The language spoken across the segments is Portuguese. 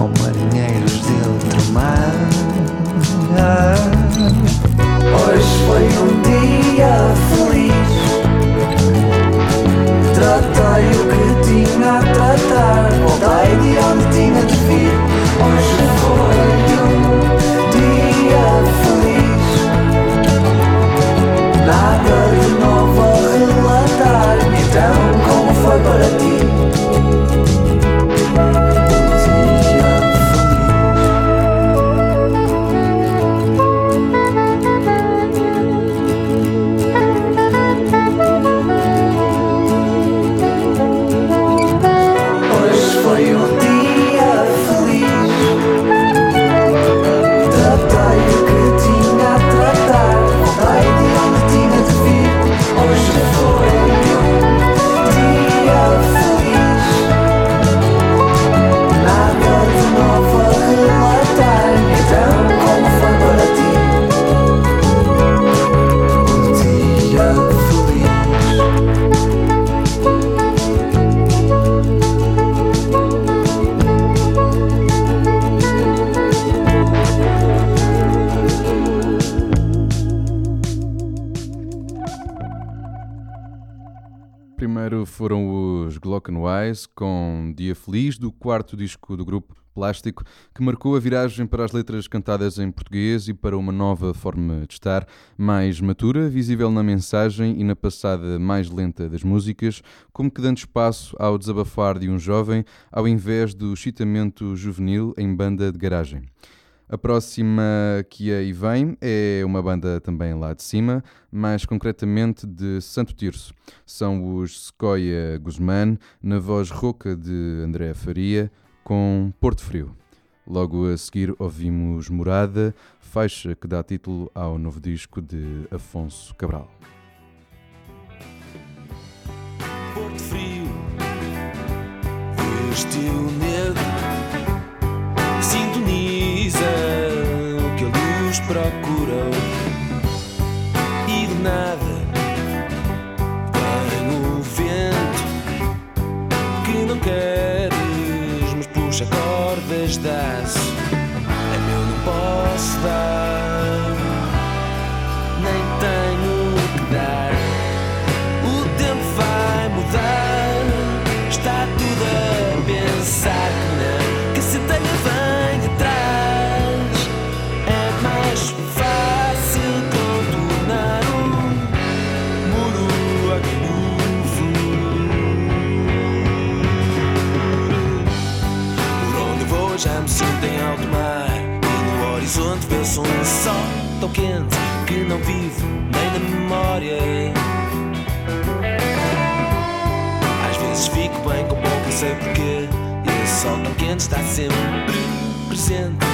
ou marinheiros de outro mar. Hoje foi um dia feliz. Foram os Glockenwise com Dia Feliz, do quarto disco do grupo Plástico, que marcou a viragem para as letras cantadas em português e para uma nova forma de estar, mais matura, visível na mensagem e na passada mais lenta das músicas, como que dando espaço ao desabafar de um jovem, ao invés do excitamento juvenil em banda de garagem. A próxima que aí vem é uma banda também lá de cima, mais concretamente de Santo Tirso. São os Sequoia Guzmán, na voz rouca de André Faria, com Porto Frio. Logo a seguir ouvimos Morada, faixa que dá título ao novo disco de Afonso Cabral. Porto Frio, vestiu procurou e de nada vem o vento que não queres, mas puxa cordas de aço. Nem na memória. Às vezes fico bem com pouco, não sei porquê. E esse sol tão quente está sempre presente,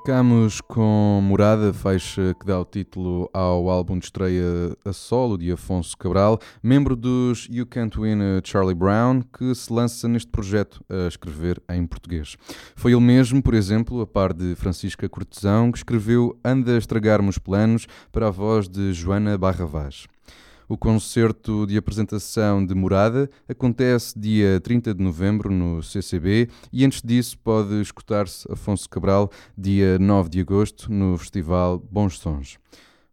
Ficamos com Morada, faixa que dá o título ao álbum de estreia a solo de Afonso Cabral, membro dos You Can't Win Charlie Brown, que se lança neste projeto a escrever em português. Foi ele mesmo, por exemplo, a par de Francisca Cortesão, que escreveu Anda a estragar-me os planos para a voz de Joana Barravaz. O concerto de apresentação de Morada acontece dia 30 de novembro no CCB e antes disso pode escutar-se Afonso Cabral dia 9 de agosto no Festival Bons Sons.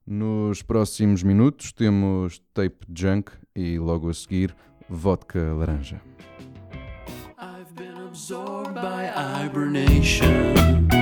Nos próximos minutos temos Tape Junk e logo a seguir Vodka Laranja. I've been absorbed by hibernation.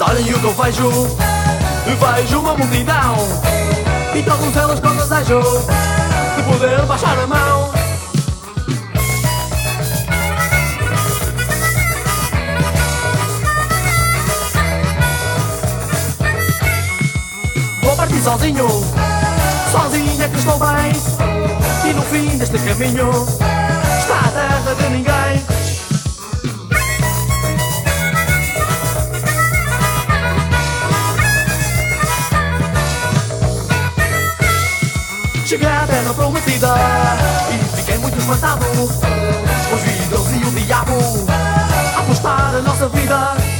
Mas o que eu vejo. Vejo uma multidão. E todos elas com desejo De poder baixar a mão. Vou partir sozinho. É que estou bem. E no fim deste caminho Está a terra de ninguém Cheguei à terra prometida. E fiquei muito espantado. Os vidros e o diabo. Apostar a nossa vida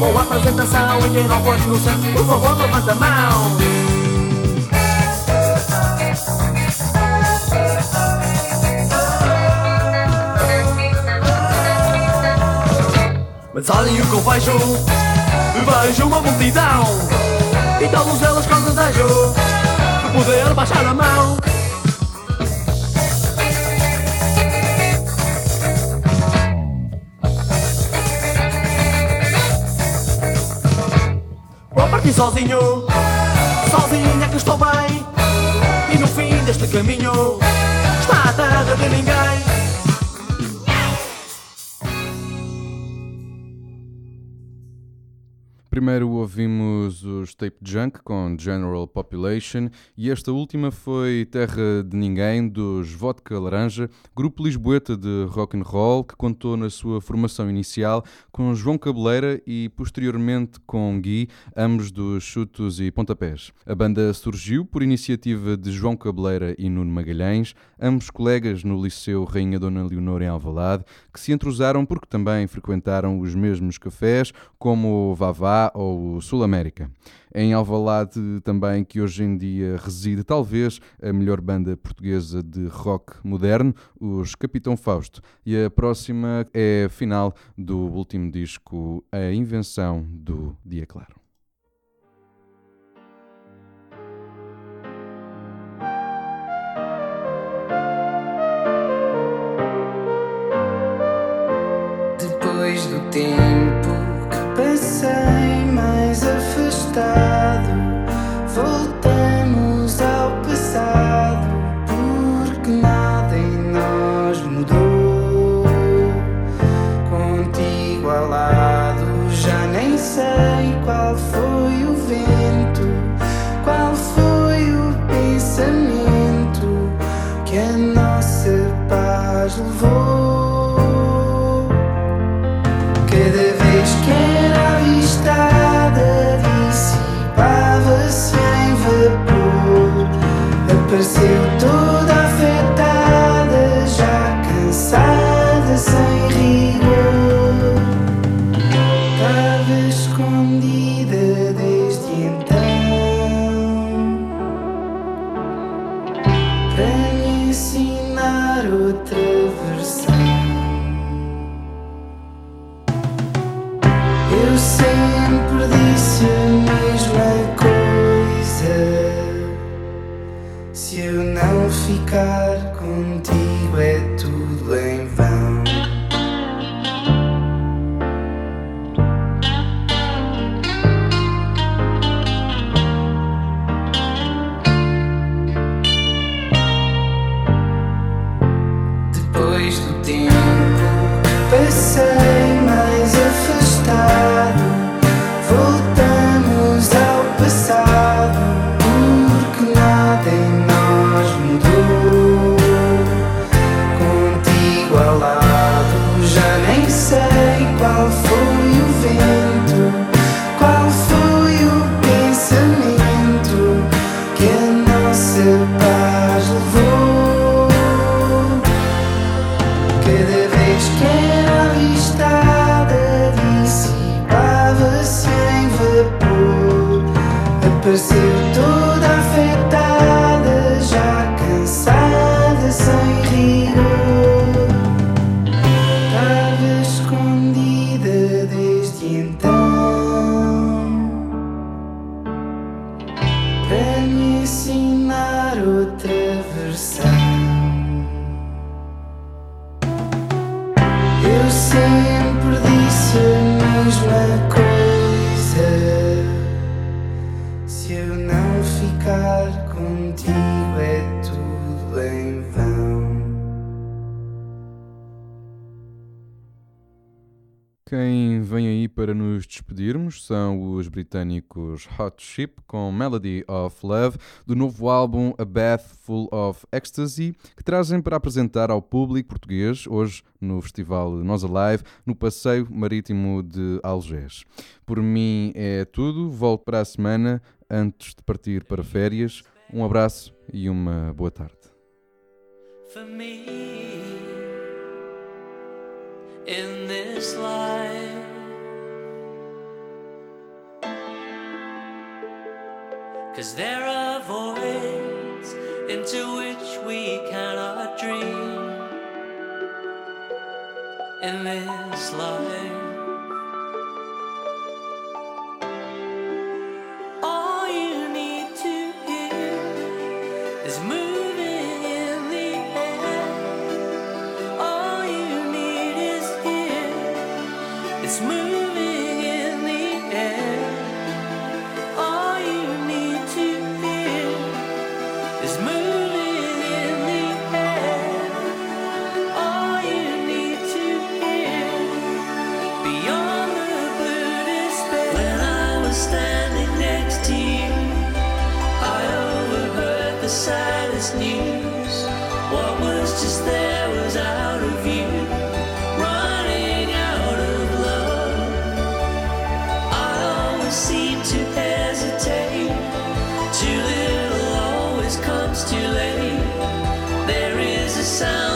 boa apresentação E quem não for inocente, por favor levanta a mão. Mas olhem o que eu vejo. Vejo uma multidão. E todos elas com desejo De poder baixar a mão Partir sozinho. Sozinho é que estou bem. E no fim deste caminho Está a terra de ninguém Primeiro ouvimos os Tape Junk com General Population e esta última foi Terra de Ninguém dos Vodka Laranja, grupo lisboeta de rock and roll que contou na sua formação inicial com João Cabeleira e posteriormente com Gui, ambos dos Chutos e Pontapés. A banda surgiu por iniciativa de João Cabeleira e Nuno Magalhães, ambos colegas no Liceu Rainha Dona Leonor em Alvalade, que se entrusaram porque também frequentaram os mesmos cafés, como o Vavá ou Sul América. Em Alvalade também, que hoje em dia reside talvez a melhor banda portuguesa de rock moderno, os Capitão Fausto. E a próxima é a final do último disco, A Invenção do Dia Claro. Depois do tempo Apareceu se eu não ficar contigo. Quem vem aí para nos despedirmos são os britânicos Hot Ship com Melody of Love, do novo álbum A Bath Full of Ecstasy, que trazem para apresentar ao público português hoje no Festival Nós Alive, no Passeio Marítimo de Algés. Por mim é tudo, volto para a semana antes de partir para férias. Um abraço e uma boa tarde. in this life. Cause there are voids into which we cannot dream in this life. sound.